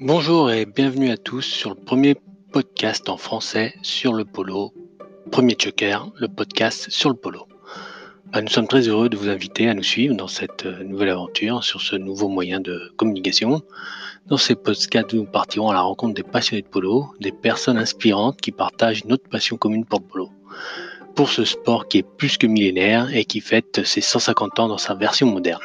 Bonjour et bienvenue à tous sur le premier podcast en français sur le polo, Premier Choker, le podcast sur le polo. Bah, nous sommes très heureux de vous inviter à nous suivre dans cette euh, nouvelle aventure sur ce nouveau moyen de communication. Dans ces podcasts, nous partirons à la rencontre des passionnés de polo, des personnes inspirantes qui partagent notre passion commune pour le polo. Pour ce sport qui est plus que millénaire et qui fête ses 150 ans dans sa version moderne.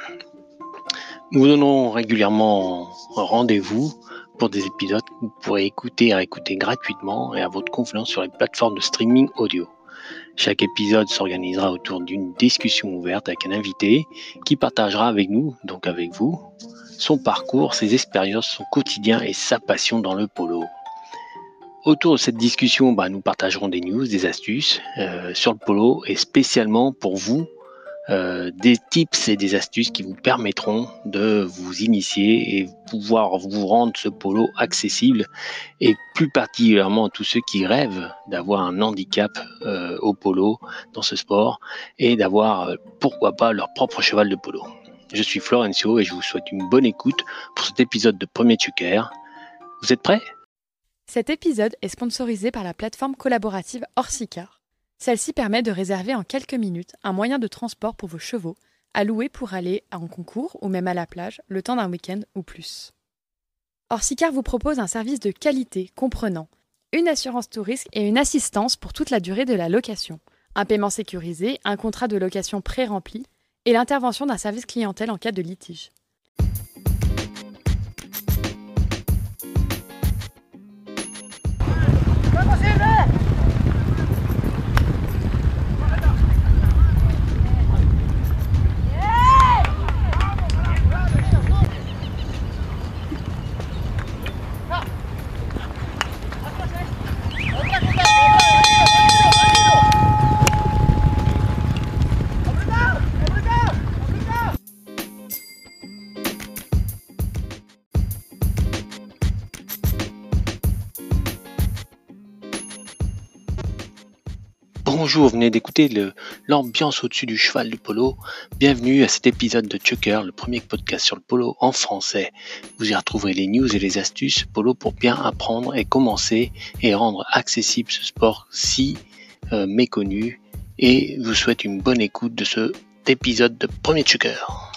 Nous vous donnons régulièrement rendez-vous pour des épisodes que vous pourrez écouter et réécouter gratuitement et à votre convenance sur les plateformes de streaming audio. Chaque épisode s'organisera autour d'une discussion ouverte avec un invité qui partagera avec nous, donc avec vous, son parcours, ses expériences, son quotidien et sa passion dans le polo. Autour de cette discussion, bah, nous partagerons des news, des astuces euh, sur le polo et spécialement pour vous, euh, des tips et des astuces qui vous permettront de vous initier et pouvoir vous rendre ce polo accessible et plus particulièrement tous ceux qui rêvent d'avoir un handicap euh, au polo dans ce sport et d'avoir euh, pourquoi pas leur propre cheval de polo. Je suis Florencio et je vous souhaite une bonne écoute pour cet épisode de Premier Tucker. Vous êtes prêts? Cet épisode est sponsorisé par la plateforme collaborative Orsicar. Celle-ci permet de réserver en quelques minutes un moyen de transport pour vos chevaux, à louer pour aller en concours ou même à la plage, le temps d'un week-end ou plus. Orsicar vous propose un service de qualité comprenant une assurance tout risque et une assistance pour toute la durée de la location, un paiement sécurisé, un contrat de location pré-rempli et l'intervention d'un service clientèle en cas de litige. Vous venez d'écouter l'ambiance au-dessus du cheval du polo. Bienvenue à cet épisode de Chucker, le premier podcast sur le polo en français. Vous y retrouverez les news et les astuces polo pour bien apprendre et commencer et rendre accessible ce sport si euh, méconnu. Et vous souhaite une bonne écoute de cet épisode de Premier Chucker.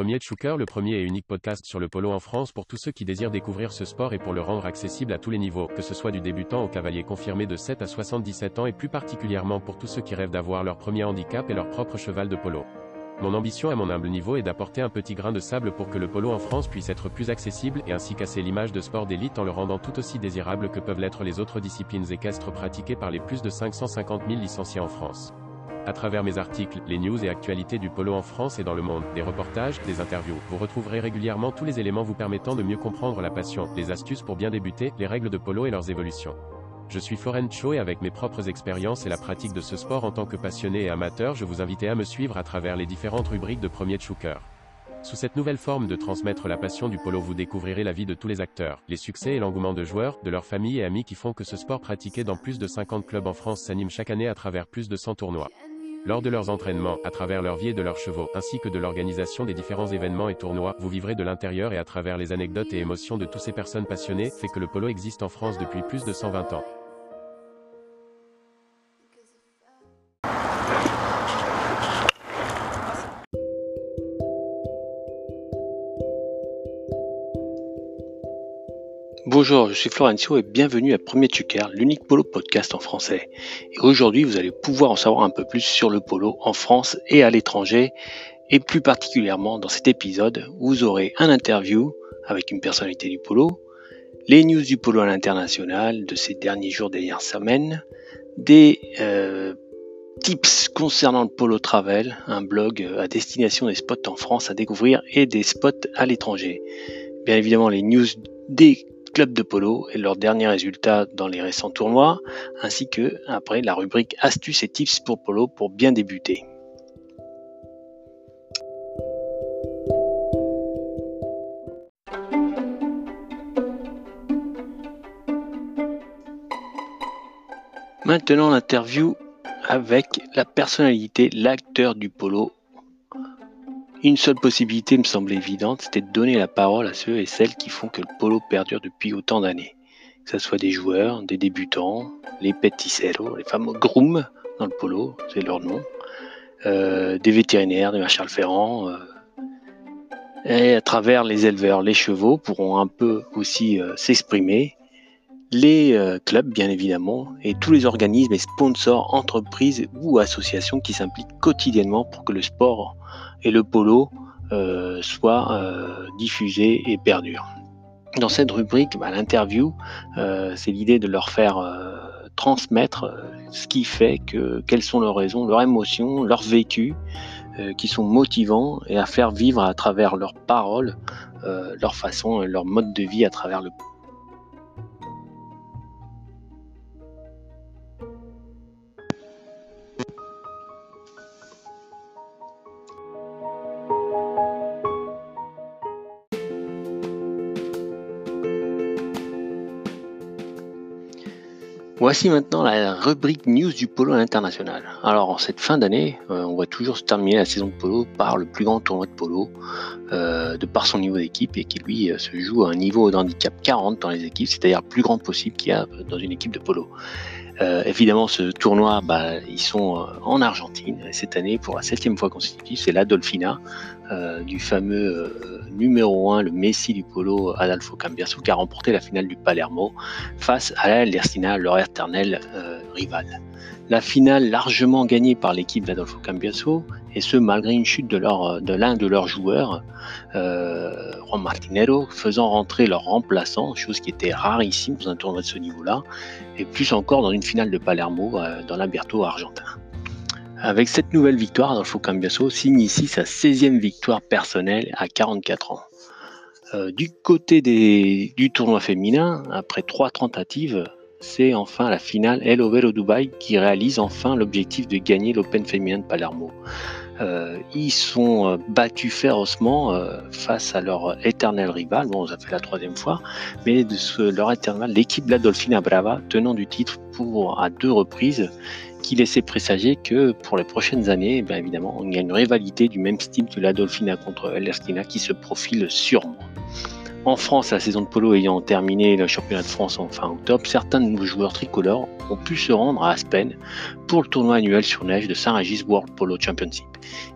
Premier Chouker, le premier et unique podcast sur le polo en France pour tous ceux qui désirent découvrir ce sport et pour le rendre accessible à tous les niveaux, que ce soit du débutant au cavalier confirmé de 7 à 77 ans et plus particulièrement pour tous ceux qui rêvent d'avoir leur premier handicap et leur propre cheval de polo. Mon ambition à mon humble niveau est d'apporter un petit grain de sable pour que le polo en France puisse être plus accessible et ainsi casser l'image de sport d'élite en le rendant tout aussi désirable que peuvent l'être les autres disciplines équestres pratiquées par les plus de 550 000 licenciés en France. À travers mes articles, les news et actualités du polo en France et dans le monde, des reportages, des interviews, vous retrouverez régulièrement tous les éléments vous permettant de mieux comprendre la passion, les astuces pour bien débuter, les règles de polo et leurs évolutions. Je suis Cho et avec mes propres expériences et la pratique de ce sport en tant que passionné et amateur, je vous invite à me suivre à travers les différentes rubriques de Premier Chouker. Sous cette nouvelle forme de transmettre la passion du polo, vous découvrirez la vie de tous les acteurs, les succès et l'engouement de joueurs, de leurs familles et amis qui font que ce sport pratiqué dans plus de 50 clubs en France s'anime chaque année à travers plus de 100 tournois. Lors de leurs entraînements, à travers leur vie et de leurs chevaux, ainsi que de l'organisation des différents événements et tournois, vous vivrez de l'intérieur et à travers les anecdotes et émotions de toutes ces personnes passionnées, fait que le polo existe en France depuis plus de 120 ans. Bonjour, je suis Florencio et bienvenue à Premier Tucker, l'unique polo podcast en français. Et aujourd'hui, vous allez pouvoir en savoir un peu plus sur le polo en France et à l'étranger. Et plus particulièrement dans cet épisode, vous aurez un interview avec une personnalité du polo, les news du polo à l'international de ces derniers jours, dernières semaines, des euh, tips concernant le polo travel, un blog à destination des spots en France à découvrir et des spots à l'étranger. Bien évidemment, les news des club de polo et leurs derniers résultats dans les récents tournois, ainsi que après la rubrique astuces et tips pour polo pour bien débuter. Maintenant l'interview avec la personnalité, l'acteur du polo, Une seule possibilité me semblait évidente, c'était de donner la parole à ceux et celles qui font que le polo perdure depuis autant d'années. Que ce soit des joueurs, des débutants, les peticeros, les fameux grooms dans le polo, c'est leur nom, euh, des vétérinaires, des Marshall Ferrand, euh, et à travers les éleveurs, les chevaux pourront un peu aussi euh, s'exprimer, les clubs bien évidemment, et tous les organismes et sponsors, entreprises ou associations qui s'impliquent quotidiennement pour que le sport et le polo euh, soit euh, diffusé et perdure. Dans cette rubrique, bah, l'interview, euh, c'est l'idée de leur faire transmettre ce qui fait que, quelles sont leurs raisons, leurs émotions, leurs vécus, qui sont motivants et à faire vivre à travers leurs paroles, leur façon, leur mode de vie à travers le Voici maintenant la rubrique news du polo international. Alors en cette fin d'année, euh, on va toujours se terminer la saison de polo par le plus grand tournoi de polo euh, de par son niveau d'équipe et qui lui euh, se joue à un niveau d'handicap 40 dans les équipes, c'est-à-dire le plus grand possible qu'il y a dans une équipe de polo. évidemment, ce tournoi, bah, ils sont en Argentine. cette année, pour la septième fois consécutive, c'est la Dolphina du fameux numéro 1, le Messi du polo Adolfo Cambiaso, qui a remporté la finale du Palermo face à la Lersina, leur éternel euh, rival. La finale largement gagnée par l'équipe d'Adolfo Cambiaso, et ce malgré une chute de, l'un de leurs joueurs, euh, Juan Martinero, faisant rentrer leur remplaçant, chose qui était rarissime dans un tournoi de ce niveau-là, et plus encore dans une finale de Palermo euh, dans l'Alberto argentin. Avec cette nouvelle victoire, Adolfo Cambiaso signe ici sa 16e victoire personnelle à 44 ans. Euh, du côté du tournoi féminin, après trois tentatives, c'est enfin la finale El Overo Dubai qui réalise enfin l'objectif de gagner l'Open féminin de Palermo. Euh, ils sont euh, battus férocement face à leur éternel rival. Bon, ça fait la troisième fois, mais de leur éternel, l'équipe la Dolphina Brava, tenant du titre pour à deux reprises, qui laissait présager que pour les prochaines années, eh évidemment, il y a une rivalité du même style que la Dolphina contre l'Erstina qui se profile sûrement. En France, la saison de polo ayant terminé le championnat de France en fin octobre, certains de nos joueurs tricolores ont pu se rendre à Aspen pour le tournoi annuel sur neige de Saint-Régis World Polo Championship.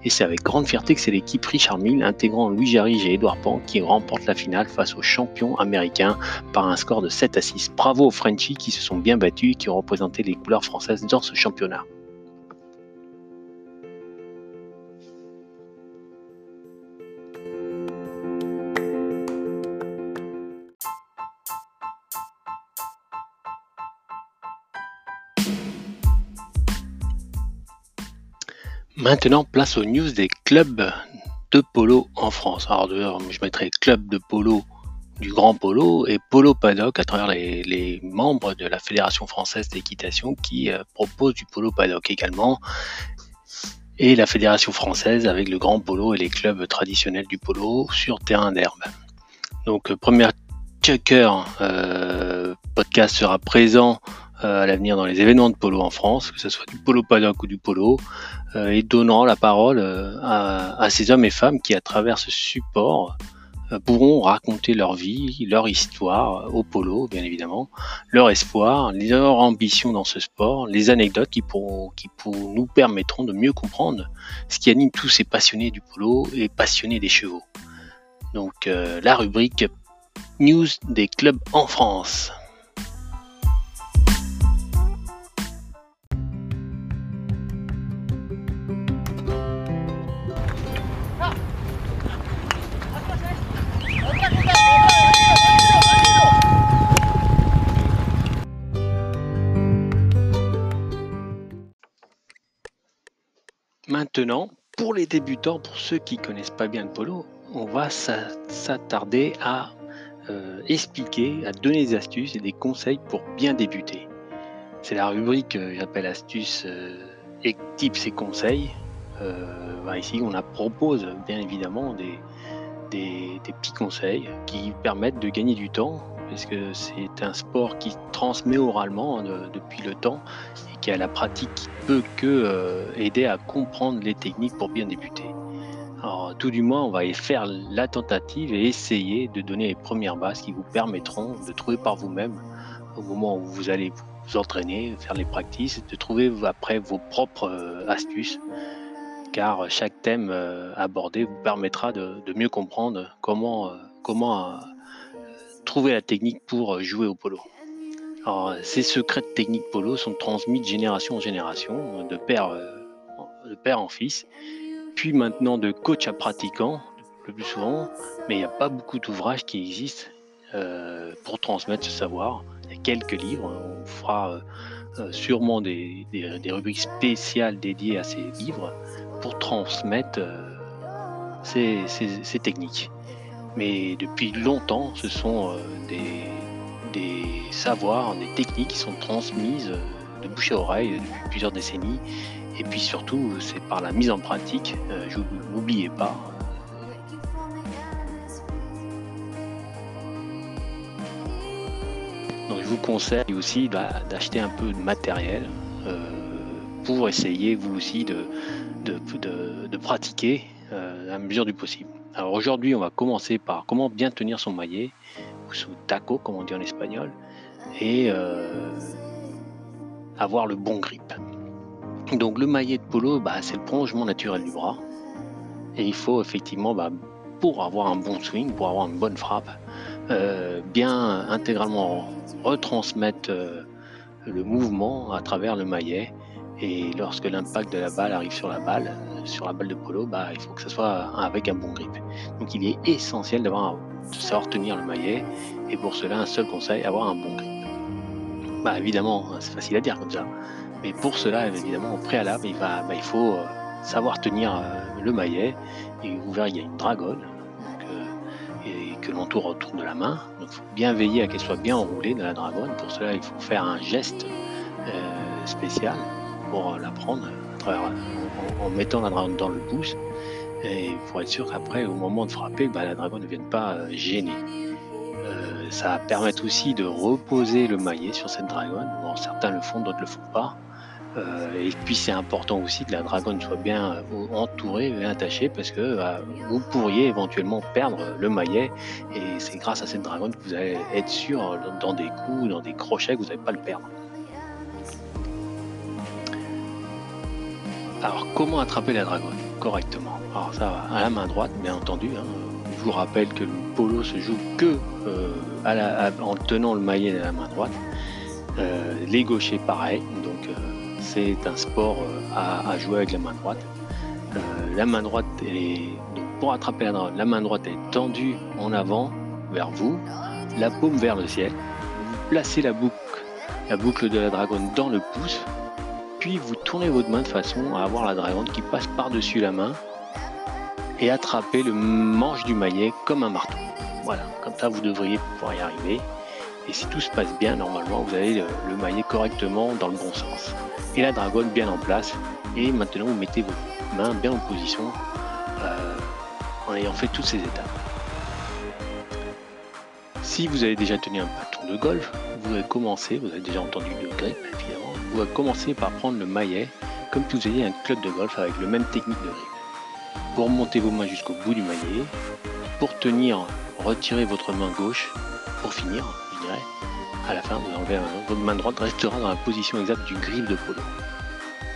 Et c'est avec grande fierté que c'est l'équipe Richard Mille, intégrant Louis Jarige et Edouard Pan, qui remporte la finale face aux champions américains par un score de 7 à 6. Bravo aux Frenchies qui se sont bien battus et qui ont représenté les couleurs françaises dans ce championnat. Maintenant, place aux news des clubs de polo en France. Alors, je mettrai club de polo du Grand Polo et Polo Paddock à travers les, membres de la Fédération française d'équitation qui euh, propose du Polo Paddock également. Et la Fédération française avec le Grand Polo et les clubs traditionnels du polo sur terrain d'herbe. Donc, euh, premier checker euh, podcast sera présent à l'avenir dans les événements de polo en France, que ce soit du polo paddock ou du polo, et donnant la parole euh, à, ces hommes et femmes qui, à travers ce support, pourront raconter leur vie, leur histoire au polo, bien évidemment, leur espoir, leur ambition dans ce sport, les anecdotes qui, pourront, qui nous permettront de mieux comprendre ce qui anime tous ces passionnés du polo et passionnés des chevaux. Donc la rubrique News des clubs en France. Maintenant, pour les débutants, pour ceux qui connaissent pas bien le polo, on va s'attarder à euh, expliquer, à donner des astuces et des conseils pour bien débuter. C'est la rubrique que j'appelle astuces euh, et tips et conseils. Euh, bah, ici, on a propose bien évidemment des, petits conseils qui permettent de gagner du temps, parce que c'est un sport qui transmet oralement hein, depuis le temps et qui a la pratique qui peut que euh, aider à comprendre les techniques pour bien débuter. Alors, tout du moins, on va faire la tentative et essayer de donner les premières bases qui vous permettront de trouver par vous-même, au moment où vous allez vous entraîner, faire les practices, de trouver après vos propres euh, astuces, car chaque thème euh, abordé vous permettra de, mieux comprendre comment trouver la technique pour jouer au polo. Alors, ces secrets de technique polo sont transmis de génération en génération, de père, de père en fils, puis maintenant de coach à pratiquant, le plus souvent, mais il n'y a pas beaucoup d'ouvrages qui existent euh, pour transmettre ce savoir. Il y a quelques livres, on fera euh, euh, sûrement des, rubriques spéciales dédiées à ces livres pour transmettre ces, techniques. Mais depuis longtemps, ce sont des, des, savoirs, des techniques qui sont transmises de bouche à oreille depuis plusieurs décennies et puis surtout, c'est par la mise en pratique, euh, n'oubliez pas. Donc je vous conseille aussi d'acheter un peu de matériel euh, pour essayer vous aussi de, de, pratiquer euh, à mesure du possible. Alors aujourd'hui, on va commencer par comment bien tenir son maillet, ou son taco comme on dit en espagnol, et avoir le bon grip. Donc le maillet de polo, bah, c'est le prolongement naturel du bras. Et il faut effectivement, bah, pour avoir un bon swing, pour avoir une bonne frappe, euh, bien intégralement retransmettre euh, le mouvement à travers le maillet. Et lorsque l'impact de la balle arrive sur la balle, sur la balle de polo, bah, il faut que ce soit avec un bon grip. Donc il est essentiel d'avoir, de savoir tenir le maillet. Et pour cela, un seul conseil, avoir un bon grip. Bah évidemment, c'est facile à dire comme ça. Mais pour cela, évidemment, au préalable, il, va, bah, il faut euh, savoir tenir euh, le maillet. Et vous verrez, il y a une dragonne euh, et que l'on tourne autour de la main. Donc, il faut bien veiller à qu'elle soit bien enroulée dans la dragonne. Pour cela, il faut faire un geste spécial pour la prendre en, mettant la dragonne dans le pouce. Et pour être sûr qu'après, au moment de frapper, bah, la dragonne ne vienne pas gêner. ça va permettre aussi de reposer le maillet sur cette dragonne. Bon, certains le font, d'autres le font pas. Euh, et puis c'est important aussi que la dragonne soit bien euh, entourée et attachée parce que euh, vous pourriez éventuellement perdre le maillet et c'est grâce à cette dragonne que vous allez être sûr dans des coups, dans des crochets que vous n'allez pas le perdre. Alors comment attraper la dragonne correctement? Alors ça à la main droite bien entendu. Hein. Je vous rappelle que le polo se joue que en tenant le maillet de la main droite. les gauchers pareil, donc c'est un sport euh, à, jouer avec la main droite. Euh, la main droite est pour attraper la dragonne, la main droite est tendue en avant vers vous, la paume vers le ciel. Vous placez la boucle, la boucle de la dragonne dans le pouce, puis vous tournez votre main de façon à avoir la dragonne qui passe par-dessus la main et attraper le manche du maillet comme un marteau. Voilà, comme ça vous devriez pouvoir y arriver. Et si tout se passe bien, normalement, vous avez le maillet correctement dans le bon sens et la dragonne bien en place. Et maintenant, vous mettez vos mains bien en position euh, en ayant fait toutes ces étapes. Si vous avez déjà tenu un bâton de golf, vous allez commencer, vous avez déjà entendu le grip commencer par prendre le maillet comme si vous aviez un club de golf avec le même technique de grip. Pour monter vos mains jusqu'au bout du maillet, pour tenir, retirez votre main gauche, pour finir, je dirais, à la fin, vous enlevez votre main droite restera dans la position exacte du grip de polo.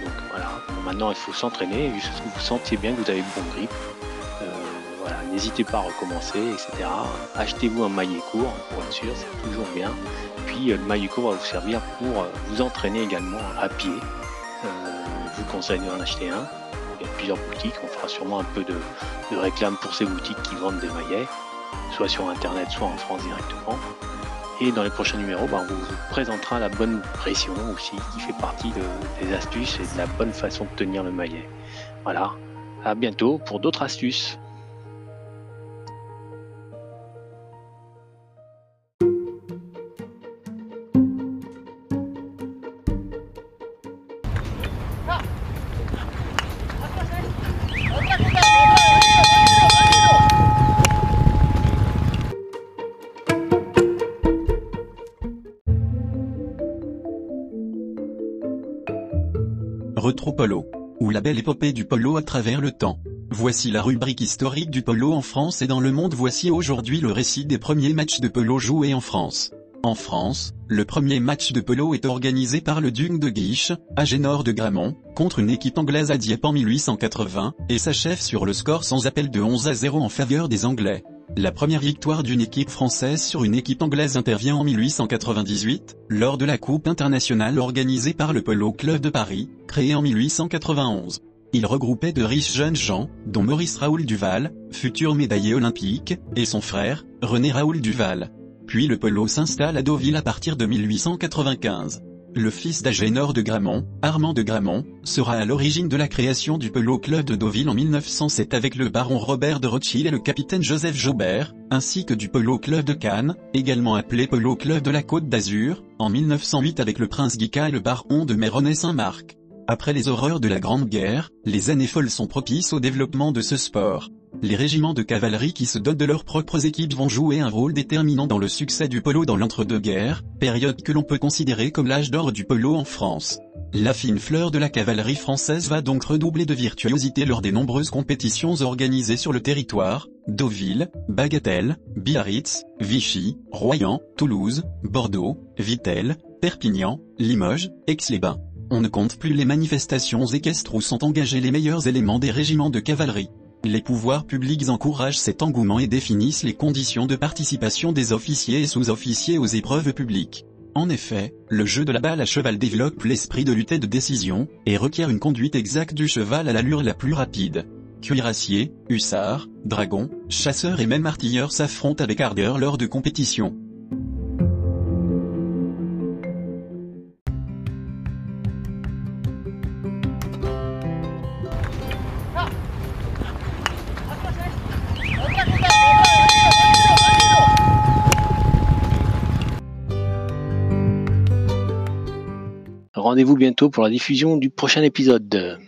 Donc voilà, maintenant il faut s'entraîner jusqu'à ce que vous sentiez bien que vous avez le bon grip. Euh, n'hésitez pas à recommencer, etc. Achetez-vous un maillet court pour être sûr, c'est toujours bien. Puis euh, le maillet court va vous servir pour euh, vous entraîner également à pied. je vous conseille d'en acheter un. Il y a plusieurs boutiques, on fera sûrement un peu de, de réclame pour ces boutiques qui vendent des maillets, soit sur internet, soit en France directement. Et dans les prochains numéros, bah, on vous présentera la bonne pression aussi, qui fait partie des astuces et de la bonne façon de tenir le maillet. Voilà, à bientôt pour d'autres astuces. La belle épopée du polo à travers le temps. Voici la rubrique historique du polo en France et dans le monde. Voici aujourd'hui le récit des premiers matchs de polo joués en France. En France, le premier match de polo est organisé par le duc de Guiche, à Génor de Gramont, contre une équipe anglaise à Dieppe en 1880, et s'achève sur le score sans appel de 11 à 0 en faveur des Anglais. La première victoire d'une équipe française sur une équipe anglaise intervient en 1898, lors de la Coupe internationale organisée par le Polo Club de Paris, créé en 1891. Il regroupait de riches jeunes gens, dont Maurice Raoul Duval, futur médaillé olympique, et son frère, René Raoul Duval. Puis le polo s'installe à Deauville à partir de 1895. Le fils d'Agénor de Gramont, Armand de Gramont, sera à l'origine de la création du Polo Club de Deauville en 1907 avec le baron Robert de Rothschild et le capitaine Joseph Jaubert, ainsi que du Polo Club de Cannes, également appelé Polo Club de la Côte d'Azur, en 1908 avec le prince Guica et le baron de Méronnet Saint-Marc. Après les horreurs de la Grande Guerre, les années folles sont propices au développement de ce sport. Les régiments de cavalerie qui se dotent de leurs propres équipes vont jouer un rôle déterminant dans le succès du polo dans l'entre-deux-guerres, période que l'on peut considérer comme l'âge d'or du polo en France. La fine fleur de la cavalerie française va donc redoubler de virtuosité lors des nombreuses compétitions organisées sur le territoire, Deauville, Bagatelle, Biarritz, Vichy, Royan, Toulouse, Bordeaux, Vittel, Perpignan, Limoges, Aix-les-Bains. On ne compte plus les manifestations équestres où sont engagés les meilleurs éléments des régiments de cavalerie. Les pouvoirs publics encouragent cet engouement et définissent les conditions de participation des officiers et sous-officiers aux épreuves publiques. En effet, le jeu de la balle à cheval développe l'esprit de lutte et de décision, et requiert une conduite exacte du cheval à l'allure la plus rapide. Cuirassiers, hussards, dragons, chasseurs et même artilleurs s'affrontent avec ardeur lors de compétitions. Rendez-vous bientôt pour la diffusion du prochain épisode.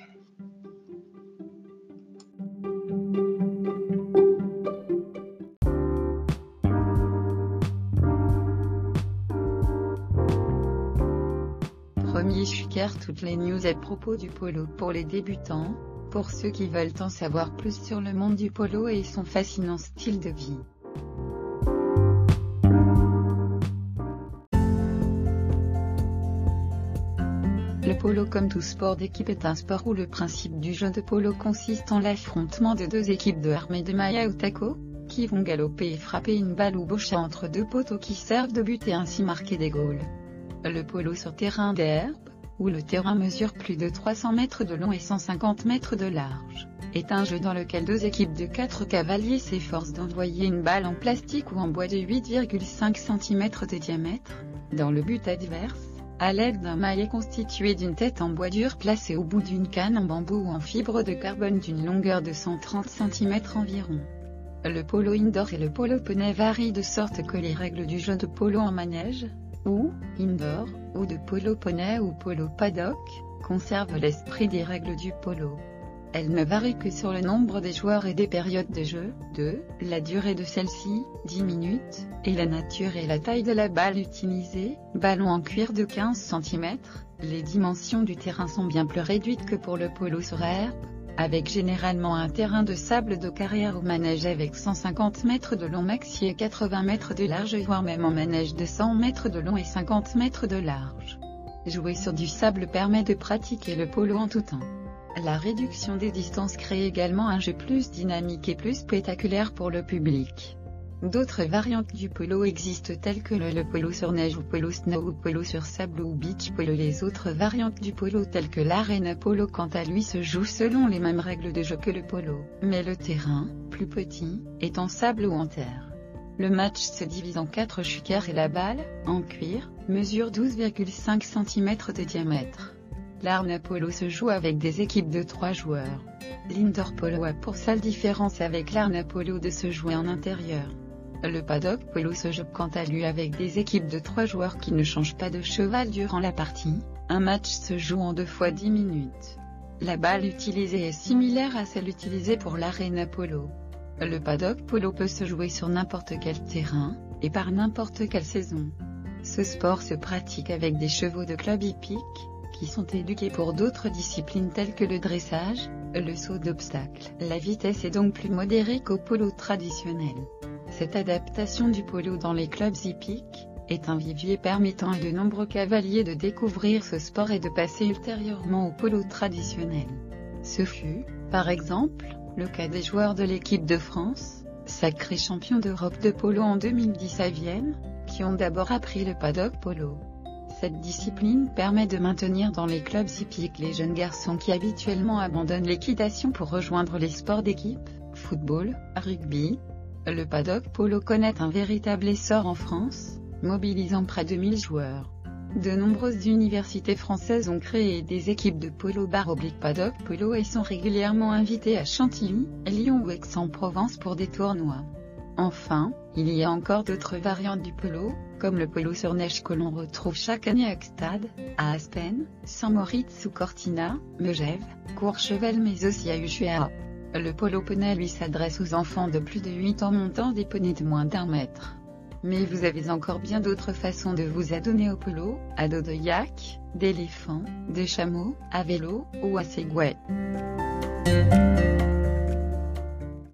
Premier Chuker toutes les news à propos du polo pour les débutants, pour ceux qui veulent en savoir plus sur le monde du polo et son fascinant style de vie. Polo comme tout sport d'équipe est un sport où le principe du jeu de polo consiste en l'affrontement de deux équipes de armées de Maya ou taco, qui vont galoper et frapper une balle ou bocha entre deux poteaux qui servent de but et ainsi marquer des goals. Le polo sur terrain d'herbe, où le terrain mesure plus de 300 mètres de long et 150 mètres de large, est un jeu dans lequel deux équipes de quatre cavaliers s'efforcent d'envoyer une balle en plastique ou en bois de 8,5 cm de diamètre, dans le but adverse, à l'aide d'un maillet constitué d'une tête en bois dur placée au bout d'une canne en bambou ou en fibre de carbone d'une longueur de 130 cm environ. Le polo indoor et le polo poney varient de sorte que les règles du jeu de polo en manège, ou indoor, ou de polo poney ou polo paddock, conservent l'esprit des règles du polo. Elle ne varie que sur le nombre des joueurs et des périodes de jeu, 2, la durée de celle-ci, 10 minutes, et la nature et la taille de la balle utilisée, ballon en cuir de 15 cm, les dimensions du terrain sont bien plus réduites que pour le polo sur herbe, avec généralement un terrain de sable de carrière ou manège avec 150 mètres de long maxi et 80 mètres de large voire même en manège de 100 mètres de long et 50 mètres de large. Jouer sur du sable permet de pratiquer le polo en tout temps. La réduction des distances crée également un jeu plus dynamique et plus spectaculaire pour le public. D'autres variantes du polo existent telles que le, polo sur neige ou polo snow ou polo sur sable ou beach polo. Les autres variantes du polo telles que l'arena polo quant à lui se jouent selon les mêmes règles de jeu que le polo, mais le terrain, plus petit, est en sable ou en terre. Le match se divise en quatre chukers et la balle, en cuir, mesure 12,5 cm de diamètre. L'arna polo se joue avec des équipes de 3 joueurs. L'indoor a pour seule différence avec l'arna polo de se jouer en intérieur. Le paddock polo se joue quant à lui avec des équipes de 3 joueurs qui ne changent pas de cheval durant la partie. Un match se joue en 2 fois 10 minutes. La balle utilisée est similaire à celle utilisée pour l'arena polo. Le paddock polo peut se jouer sur n'importe quel terrain, et par n'importe quelle saison. Ce sport se pratique avec des chevaux de club hippique, qui sont éduqués pour d'autres disciplines telles que le dressage, le saut d'obstacle. La vitesse est donc plus modérée qu'au polo traditionnel. Cette adaptation du polo dans les clubs hippiques, est un vivier permettant à de nombreux cavaliers de découvrir ce sport et de passer ultérieurement au polo traditionnel. Ce fut, par exemple, le cas des joueurs de l'équipe de France, sacrés champions d'Europe de polo en 2010 à Vienne, qui ont d'abord appris le paddock polo. Cette discipline permet de maintenir dans les clubs hippiques les jeunes garçons qui habituellement abandonnent l'équitation pour rejoindre les sports d'équipe, football, rugby. Le paddock polo connaît un véritable essor en France, mobilisant près de 1000 joueurs. De nombreuses universités françaises ont créé des équipes de polo bar oblique paddock polo et sont régulièrement invitées à Chantilly, Lyon ou Aix-en-Provence pour des tournois. Enfin, il y a encore d'autres variantes du polo, comme le polo sur neige que l'on retrouve chaque année à Gstad, à Aspen, Saint-Moritz ou Cortina, Megève, Courchevel mais aussi à Ushuaia. Le polo poney lui s'adresse aux enfants de plus de 8 ans montant des poneys de moins d'un mètre. Mais vous avez encore bien d'autres façons de vous adonner au polo, à dos de yak, d'éléphant, de chameau, à vélo, ou à segway.